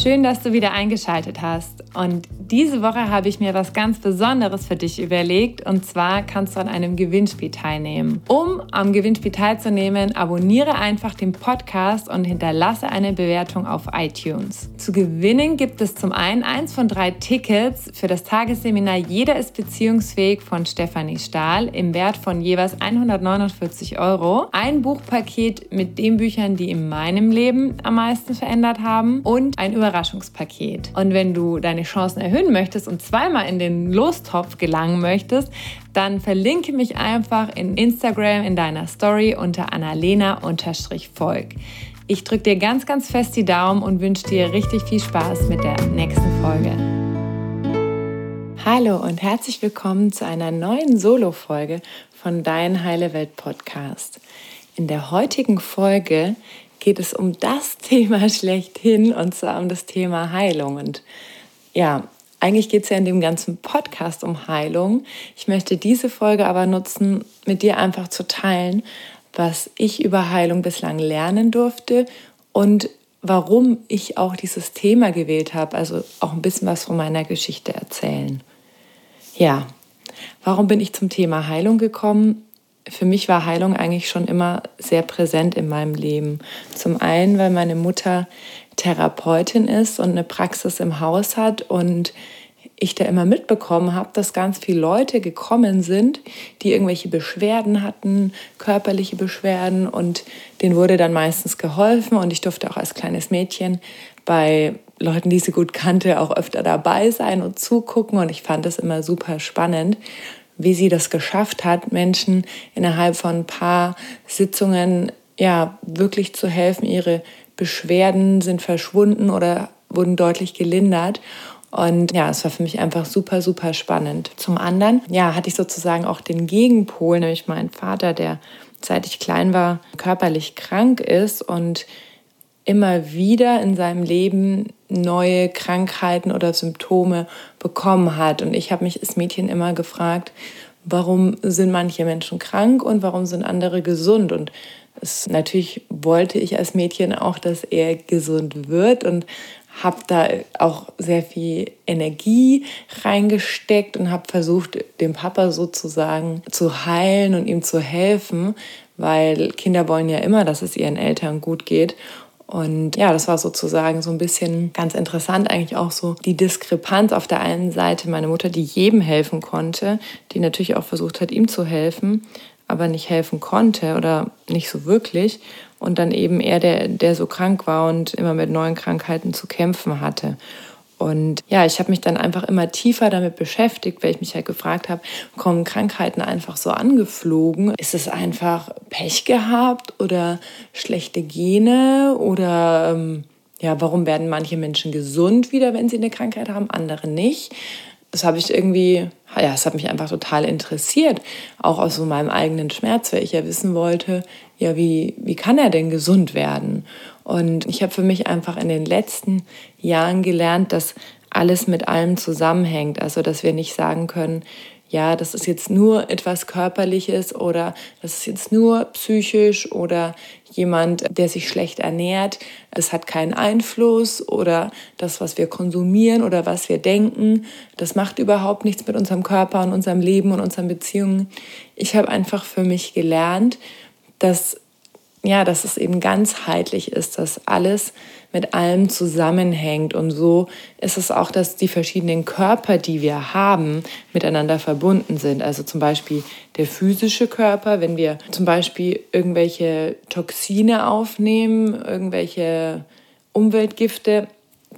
Schön, dass du wieder eingeschaltet hast. Und diese Woche habe ich mir was ganz Besonderes für dich überlegt. Und zwar kannst du an einem Gewinnspiel teilnehmen. Um am Gewinnspiel teilzunehmen, abonniere einfach den Podcast und hinterlasse eine Bewertung auf iTunes. Zu gewinnen gibt es zum einen eins von drei Tickets für das Tagesseminar Jeder ist beziehungsfähig von Stefanie Stahl im Wert von jeweils 149 Euro. Ein Buchpaket mit den Büchern, die in meinem Leben am meisten verändert haben und ein Überraschungspaket. Und wenn du deine Chancen erhöhen möchtest und zweimal in den Lostopf gelangen möchtest, dann verlinke mich einfach in Instagram in deiner Story unter annalena-volk. Ich drücke dir ganz, ganz fest die Daumen und wünsche dir richtig viel Spaß mit der nächsten Folge. Hallo und herzlich willkommen zu einer neuen Solo-Folge von Dein Heile Welt Podcast. In der heutigen Folge geht es um das Thema schlechthin und zwar um das Thema Heilung. Und ja, eigentlich geht es ja in dem ganzen Podcast um Heilung. Ich möchte diese Folge aber nutzen, mit dir einfach zu teilen, was ich über Heilung bislang lernen durfte und warum ich auch dieses Thema gewählt habe. Also auch ein bisschen was von meiner Geschichte erzählen. Ja, warum bin ich zum Thema Heilung gekommen? Für mich war Heilung eigentlich schon immer sehr präsent in meinem Leben. Zum einen, weil meine Mutter Therapeutin ist und eine Praxis im Haus hat und ich da immer mitbekommen habe, dass ganz viele Leute gekommen sind, die irgendwelche Beschwerden hatten, körperliche Beschwerden und denen wurde dann meistens geholfen und ich durfte auch als kleines Mädchen bei Leuten, die sie gut kannte, auch öfter dabei sein und zugucken und ich fand das immer super spannend wie sie das geschafft hat, Menschen innerhalb von ein paar Sitzungen ja wirklich zu helfen. Ihre Beschwerden sind verschwunden oder wurden deutlich gelindert. Und ja, es war für mich einfach super, super spannend. Zum anderen, ja, hatte ich sozusagen auch den Gegenpol, nämlich meinen Vater, der seit ich klein war körperlich krank ist und immer wieder in seinem Leben neue Krankheiten oder Symptome bekommen hat. Und ich habe mich als Mädchen immer gefragt, warum sind manche Menschen krank und warum sind andere gesund? Und es, natürlich wollte ich als Mädchen auch, dass er gesund wird und habe da auch sehr viel Energie reingesteckt und habe versucht, dem Papa sozusagen zu heilen und ihm zu helfen, weil Kinder wollen ja immer, dass es ihren Eltern gut geht. Und ja, das war sozusagen so ein bisschen ganz interessant, eigentlich auch so die Diskrepanz auf der einen Seite meine Mutter, die jedem helfen konnte, die natürlich auch versucht hat, ihm zu helfen, aber nicht helfen konnte oder nicht so wirklich. Und dann eben er, der, der so krank war und immer mit neuen Krankheiten zu kämpfen hatte. Und ja, ich habe mich dann einfach immer tiefer damit beschäftigt, weil ich mich halt gefragt habe, kommen Krankheiten einfach so angeflogen? Ist es einfach Pech gehabt oder schlechte Gene oder ähm, ja, warum werden manche Menschen gesund wieder, wenn sie eine Krankheit haben, andere nicht? Das habe ich irgendwie, ja, das hat mich einfach total interessiert, auch aus so meinem eigenen Schmerz, weil ich ja wissen wollte, ja, wie, wie kann er denn gesund werden? Und ich habe für mich einfach in den letzten Jahren gelernt, dass alles mit allem zusammenhängt. Also, dass wir nicht sagen können, ja, das ist jetzt nur etwas Körperliches oder das ist jetzt nur psychisch oder jemand, der sich schlecht ernährt, es hat keinen Einfluss oder das, was wir konsumieren oder was wir denken, das macht überhaupt nichts mit unserem Körper und unserem Leben und unseren Beziehungen. Ich habe einfach für mich gelernt, dass ja, dass es eben ganzheitlich ist, dass alles mit allem zusammenhängt. Und so ist es auch, dass die verschiedenen Körper, die wir haben, miteinander verbunden sind. Also zum Beispiel der physische Körper, wenn wir zum Beispiel irgendwelche Toxine aufnehmen, irgendwelche Umweltgifte,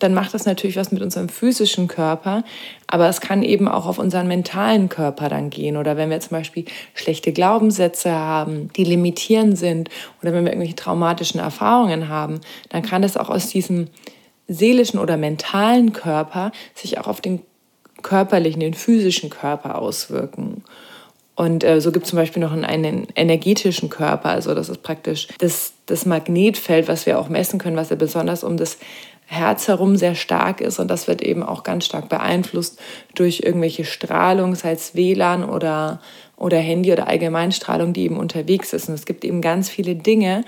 dann macht das natürlich was mit unserem physischen Körper, aber es kann eben auch auf unseren mentalen Körper dann gehen. Oder wenn wir zum Beispiel schlechte Glaubenssätze haben, die limitierend sind, oder wenn wir irgendwelche traumatischen Erfahrungen haben, dann kann das auch aus diesem seelischen oder mentalen Körper sich auch auf den körperlichen, den physischen Körper auswirken. Und äh, so gibt es zum Beispiel noch einen, einen, energetischen Körper. Also das ist praktisch das, das Magnetfeld, was wir auch messen können, was ja besonders um das Herz herum sehr stark ist. Und das wird eben auch ganz stark beeinflusst durch irgendwelche Strahlung, sei es WLAN oder, oder Handy oder Allgemeinstrahlung, die eben unterwegs ist. Und es gibt eben ganz viele Dinge,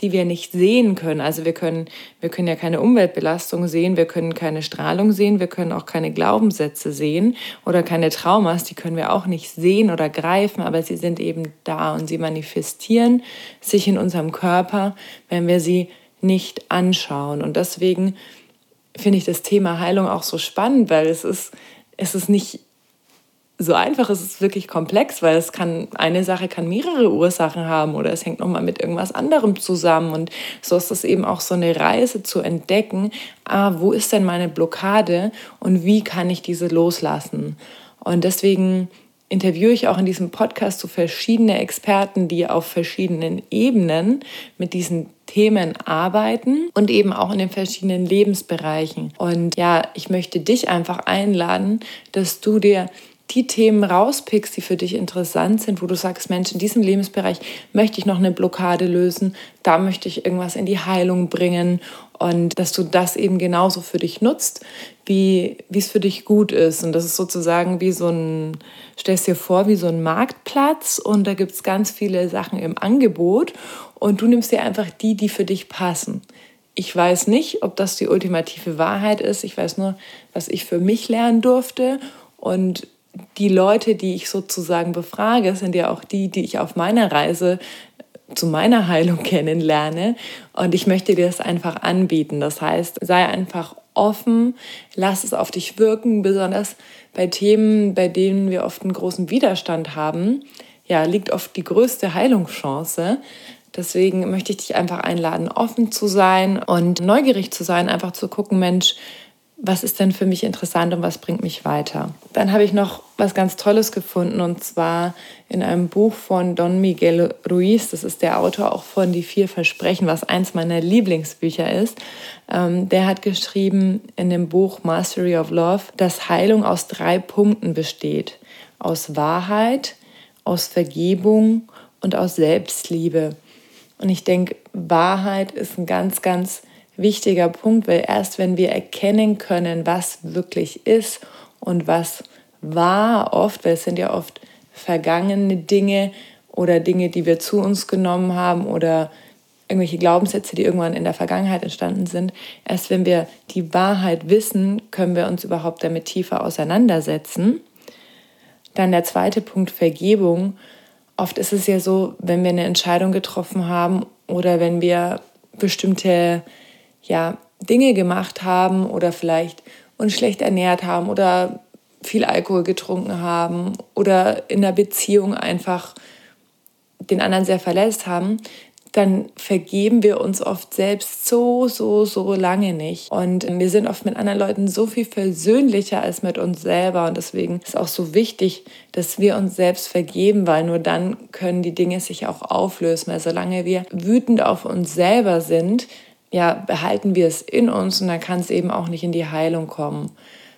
die wir nicht sehen können. Also wir können, wir können ja keine Umweltbelastung sehen, wir können keine Strahlung sehen, wir können auch keine Glaubenssätze sehen oder keine Traumas, die können wir auch nicht sehen oder greifen, aber sie sind eben da und sie manifestieren sich in unserem Körper, wenn wir sie nicht anschauen. Und deswegen finde ich das Thema Heilung auch so spannend, weil es ist, es ist nicht so einfach ist es wirklich komplex, weil es kann, eine Sache kann mehrere Ursachen haben oder es hängt nochmal mit irgendwas anderem zusammen. Und so ist es eben auch so eine Reise zu entdecken, ah, wo ist denn meine Blockade und wie kann ich diese loslassen? Und deswegen interviewe ich auch in diesem Podcast so verschiedene Experten, die auf verschiedenen Ebenen mit diesen Themen arbeiten und eben auch in den verschiedenen Lebensbereichen. Und ja, ich möchte dich einfach einladen, dass du dir die Themen rauspickst, die für dich interessant sind, wo du sagst, Mensch, in diesem Lebensbereich möchte ich noch eine Blockade lösen, da möchte ich irgendwas in die Heilung bringen und dass du das eben genauso für dich nutzt, wie, es für dich gut ist. Und das ist sozusagen wie so ein, stellst dir vor, wie so ein Marktplatz und da gibt es ganz viele Sachen im Angebot und du nimmst dir einfach die, die für dich passen. Ich weiß nicht, ob das die ultimative Wahrheit ist. Ich weiß nur, was ich für mich lernen durfte. Und die Leute, die ich sozusagen befrage, sind ja auch die, die ich auf meiner Reise zu meiner Heilung kennenlerne. Und ich möchte dir das einfach anbieten. Das heißt, sei einfach offen, lass es auf dich wirken, besonders bei Themen, bei denen wir oft einen großen Widerstand haben. Ja, liegt oft die größte Heilungschance. Deswegen möchte ich dich einfach einladen, offen zu sein und neugierig zu sein, einfach zu gucken, Mensch, was ist denn für mich interessant und was bringt mich weiter. Dann habe ich noch was ganz Tolles gefunden und zwar in einem Buch von Don Miguel Ruiz. Das ist der Autor auch von Die vier Versprechen, was eins meiner Lieblingsbücher ist. Ähm, der hat geschrieben in dem Buch Mastery of Love, dass Heilung aus drei Punkten besteht. Aus Wahrheit, aus Vergebung und aus Selbstliebe. Und ich denke, Wahrheit ist ein ganz, ganz wichtiger Punkt, weil erst wenn wir erkennen können, was wirklich ist und was war oft, weil es sind ja oft vergangene Dinge oder Dinge, die wir zu uns genommen haben oder irgendwelche Glaubenssätze, die irgendwann in der Vergangenheit entstanden sind. Erst wenn wir die Wahrheit wissen, können wir uns überhaupt damit tiefer auseinandersetzen. Dann der zweite Punkt, Vergebung. Oft ist es ja so, wenn wir eine Entscheidung getroffen haben oder wenn wir bestimmte ja, Dinge gemacht haben oder vielleicht uns schlecht ernährt haben oder viel Alkohol getrunken haben oder in der Beziehung einfach den anderen sehr verletzt haben, dann vergeben wir uns oft selbst so, so, so lange nicht. Und wir sind oft mit anderen Leuten so viel versöhnlicher als mit uns selber. Und deswegen ist auch so wichtig, dass wir uns selbst vergeben, weil nur dann können die Dinge sich auch auflösen. Weil solange wir wütend auf uns selber sind, ja, behalten wir es in uns und dann kann es eben auch nicht in die Heilung kommen.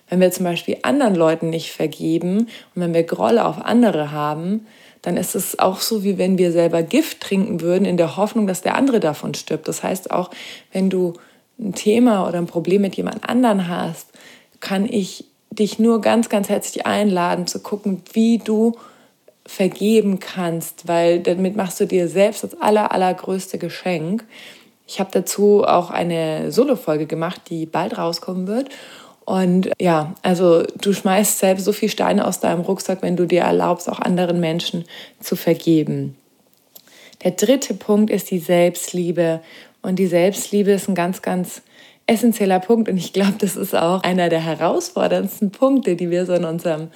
Wenn wir zum Beispiel anderen Leuten nicht vergeben und wenn wir Grolle auf andere haben, dann ist es auch so, wie wenn wir selber Gift trinken würden, in der Hoffnung, dass der andere davon stirbt. Das heißt auch, wenn du ein Thema oder ein Problem mit jemand anderen hast, kann ich dich nur ganz, ganz herzlich einladen, zu gucken, wie du vergeben kannst, weil damit machst du dir selbst das aller, allergrößte Geschenk. Ich habe dazu auch eine Solo-Folge gemacht, die bald rauskommen wird. Und ja, also du schmeißt selbst so viel Steine aus deinem Rucksack, wenn du dir erlaubst, auch anderen Menschen zu vergeben. Der dritte Punkt ist die Selbstliebe. Und die Selbstliebe ist ein ganz, ganz essentieller Punkt. Und ich glaube, das ist auch einer der herausforderndsten Punkte, die wir so in unserem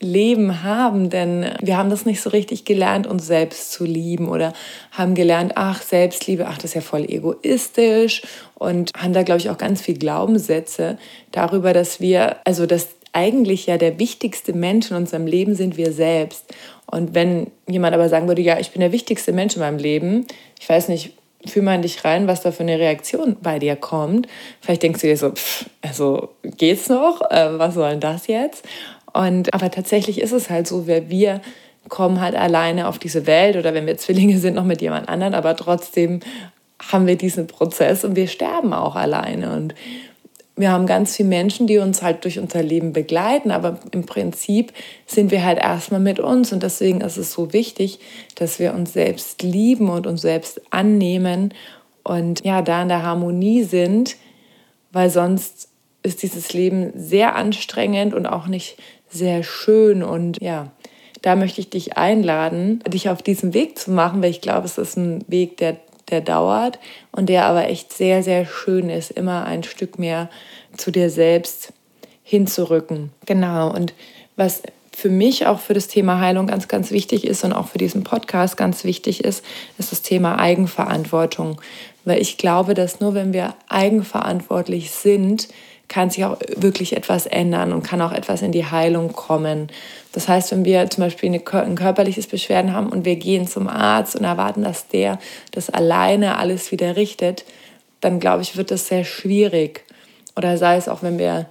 Leben haben, denn wir haben das nicht so richtig gelernt, uns selbst zu lieben oder haben gelernt, ach, Selbstliebe, ach, das ist ja voll egoistisch und haben da, glaube ich, auch ganz viel Glaubenssätze darüber, dass wir, also dass eigentlich ja der wichtigste Mensch in unserem Leben sind wir selbst. Und wenn jemand aber sagen würde, ja, ich bin der wichtigste Mensch in meinem Leben, ich weiß nicht, fühl mal in dich rein, was da für eine Reaktion bei dir kommt. Vielleicht denkst du dir so, pff, also geht's noch? Äh, was soll denn das jetzt? Und, aber tatsächlich ist es halt so, wer wir kommen halt alleine auf diese Welt oder wenn wir Zwillinge sind, noch mit jemand anderen, aber trotzdem haben wir diesen Prozess und wir sterben auch alleine. Und wir haben ganz viele Menschen, die uns halt durch unser Leben begleiten, aber im Prinzip sind wir halt erstmal mit uns und deswegen ist es so wichtig, dass wir uns selbst lieben und uns selbst annehmen und ja, da in der Harmonie sind, weil sonst ist dieses Leben sehr anstrengend und auch nicht sehr schön und ja, da möchte ich dich einladen, dich auf diesen Weg zu machen, weil ich glaube, es ist ein Weg, der der dauert und der aber echt sehr, sehr schön ist, immer ein Stück mehr zu dir selbst hinzurücken. Genau, und was für mich auch für das Thema Heilung ganz, ganz wichtig ist und auch für diesen Podcast ganz wichtig ist, ist das Thema Eigenverantwortung. Weil ich glaube, dass nur wenn wir eigenverantwortlich sind, kann sich auch wirklich etwas ändern und kann auch etwas in die Heilung kommen. Das heißt, wenn wir zum Beispiel ein körperliches Beschwerden haben und wir gehen zum Arzt und erwarten, dass der das alleine alles wieder richtet, dann glaube ich, wird das sehr schwierig. Oder sei es auch, wenn wir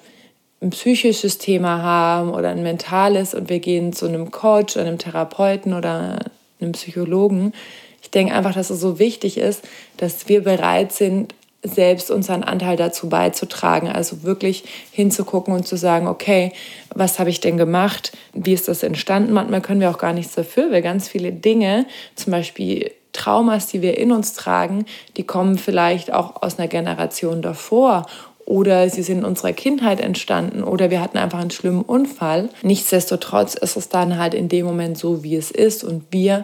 ein psychisches Thema haben oder ein mentales und wir gehen zu einem Coach, einem Therapeuten oder einem Psychologen. Ich denke einfach, dass es so wichtig ist, dass wir bereit sind, selbst unseren Anteil dazu beizutragen. Also wirklich hinzugucken und zu sagen, okay, was habe ich denn gemacht? Wie ist das entstanden? Manchmal können wir auch gar nichts dafür, weil ganz viele Dinge, zum Beispiel Traumas, die wir in uns tragen, die kommen vielleicht auch aus einer Generation davor oder sie sind in unserer Kindheit entstanden oder wir hatten einfach einen schlimmen Unfall. Nichtsdestotrotz ist es dann halt in dem Moment so, wie es ist und wir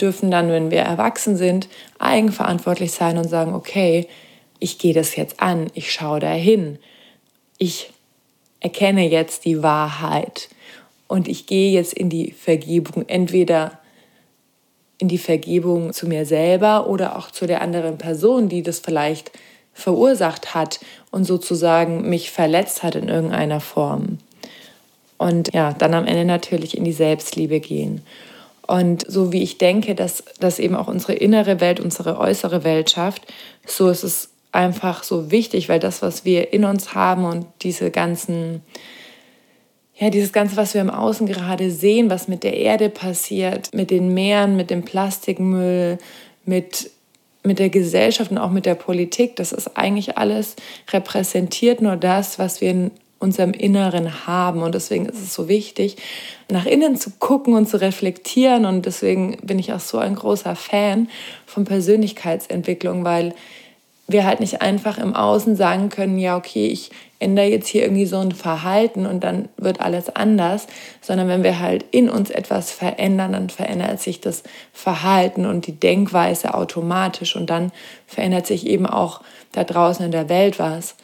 dürfen dann, wenn wir erwachsen sind, eigenverantwortlich sein und sagen, okay, ich gehe das jetzt an, ich schaue dahin, ich erkenne jetzt die Wahrheit und ich gehe jetzt in die Vergebung, entweder in die Vergebung zu mir selber oder auch zu der anderen Person, die das vielleicht verursacht hat und sozusagen mich verletzt hat in irgendeiner Form. Und ja, dann am Ende natürlich in die Selbstliebe gehen. Und so wie ich denke, dass das eben auch unsere innere Welt, unsere äußere Welt schafft, so ist es einfach so wichtig, weil das, was wir in uns haben und diese ganzen, ja, dieses Ganze, was wir im Außen gerade sehen, was mit der Erde passiert, mit den Meeren, mit dem Plastikmüll, mit, mit der Gesellschaft und auch mit der Politik, das ist eigentlich alles repräsentiert nur das, was wir in unserem Inneren haben. Und deswegen ist es so wichtig, nach innen zu gucken und zu reflektieren. Und deswegen bin ich auch so ein großer Fan von Persönlichkeitsentwicklung, weil wir halt nicht einfach im Außen sagen können, ja, okay, ich ändere jetzt hier irgendwie so ein Verhalten und dann wird alles anders, sondern wenn wir halt in uns etwas verändern, dann verändert sich das Verhalten und die Denkweise automatisch und dann verändert sich eben auch da draußen in der Welt was.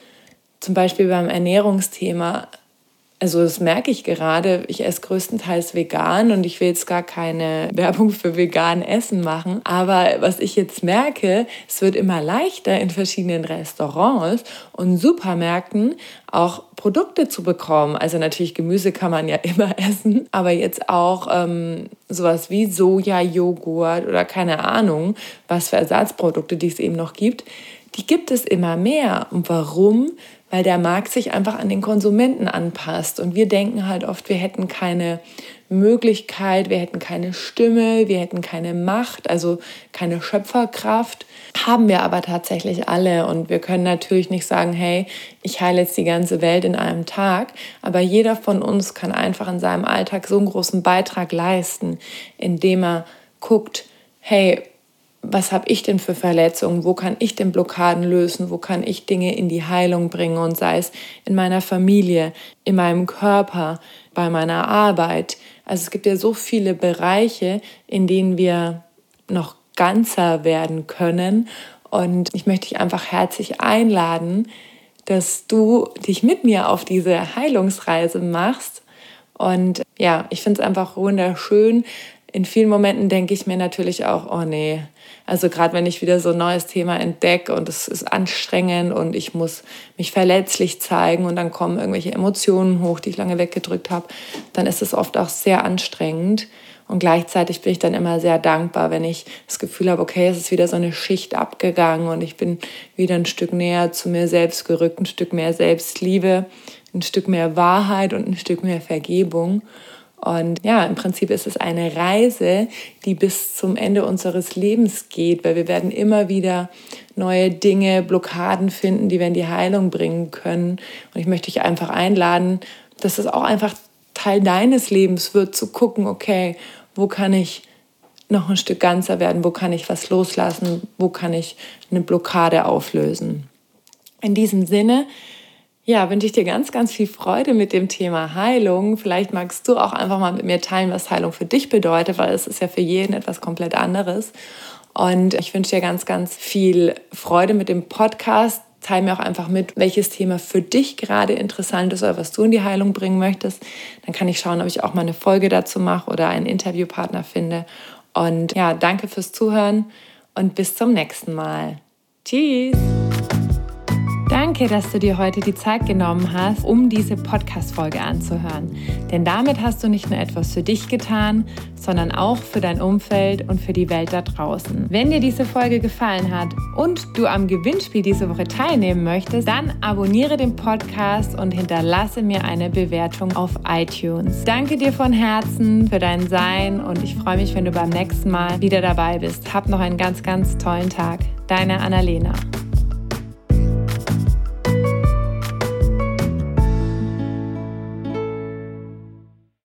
Zum Beispiel beim Ernährungsthema also das merke ich gerade. Ich esse größtenteils vegan und ich will jetzt gar keine Werbung für vegan Essen machen. Aber was ich jetzt merke, es wird immer leichter in verschiedenen Restaurants und Supermärkten auch Produkte zu bekommen. Also natürlich Gemüse kann man ja immer essen, aber jetzt auch ähm, sowas wie Soja-Joghurt oder keine Ahnung, was für Ersatzprodukte die es eben noch gibt. Die gibt es immer mehr. Und warum? Weil der Markt sich einfach an den Konsumenten anpasst. Und wir denken halt oft, wir hätten keine Möglichkeit, wir hätten keine Stimme, wir hätten keine Macht, also keine Schöpferkraft. Haben wir aber tatsächlich alle. Und wir können natürlich nicht sagen, hey, ich heile jetzt die ganze Welt in einem Tag. Aber jeder von uns kann einfach in seinem Alltag so einen großen Beitrag leisten, indem er guckt, hey, was habe ich denn für Verletzungen, wo kann ich denn Blockaden lösen, wo kann ich Dinge in die Heilung bringen und sei es in meiner Familie, in meinem Körper, bei meiner Arbeit. Also es gibt ja so viele Bereiche, in denen wir noch ganzer werden können und ich möchte dich einfach herzlich einladen, dass du dich mit mir auf diese Heilungsreise machst. Und ja, ich finde es einfach wunderschön. In vielen Momenten denke ich mir natürlich auch, oh nee, also gerade wenn ich wieder so ein neues Thema entdecke und es ist anstrengend und ich muss mich verletzlich zeigen und dann kommen irgendwelche Emotionen hoch, die ich lange weggedrückt habe, dann ist es oft auch sehr anstrengend. Und gleichzeitig bin ich dann immer sehr dankbar, wenn ich das Gefühl habe, okay, es ist wieder so eine Schicht abgegangen und ich bin wieder ein Stück näher zu mir selbst gerückt, ein Stück mehr Selbstliebe, ein Stück mehr Wahrheit und ein Stück mehr Vergebung. Und ja, im Prinzip ist es eine Reise, die bis zum Ende unseres Lebens geht, weil wir werden immer wieder neue Dinge, Blockaden finden, die wir in die Heilung bringen können. Und ich möchte dich einfach einladen, dass es auch einfach Teil deines Lebens wird, zu gucken, okay, wo kann ich noch ein Stück ganzer werden, wo kann ich was loslassen, wo kann ich eine Blockade auflösen. In diesem Sinne, ja, wünsche ich dir ganz, ganz viel Freude mit dem Thema Heilung. Vielleicht magst du auch einfach mal mit mir teilen, was Heilung für dich bedeutet, weil es ist ja für jeden etwas komplett anderes. Und ich wünsche dir ganz, ganz viel Freude mit dem Podcast. Teil mir auch einfach mit, welches Thema für dich gerade interessant ist oder was du in die Heilung bringen möchtest. Dann kann ich schauen, ob ich auch mal eine Folge dazu mache oder einen Interviewpartner finde. Und ja, danke fürs Zuhören und bis zum nächsten Mal. Tschüss! Danke, dass du dir heute die Zeit genommen hast, um diese Podcast-Folge anzuhören. Denn damit hast du nicht nur etwas für dich getan, sondern auch für dein Umfeld und für die Welt da draußen. Wenn dir diese Folge gefallen hat und du am Gewinnspiel diese Woche teilnehmen möchtest, dann abonniere den Podcast und hinterlasse mir eine Bewertung auf iTunes. Danke dir von Herzen für dein Sein und ich freue mich, wenn du beim nächsten Mal wieder dabei bist. Hab noch einen ganz, ganz tollen Tag. Deine Annalena.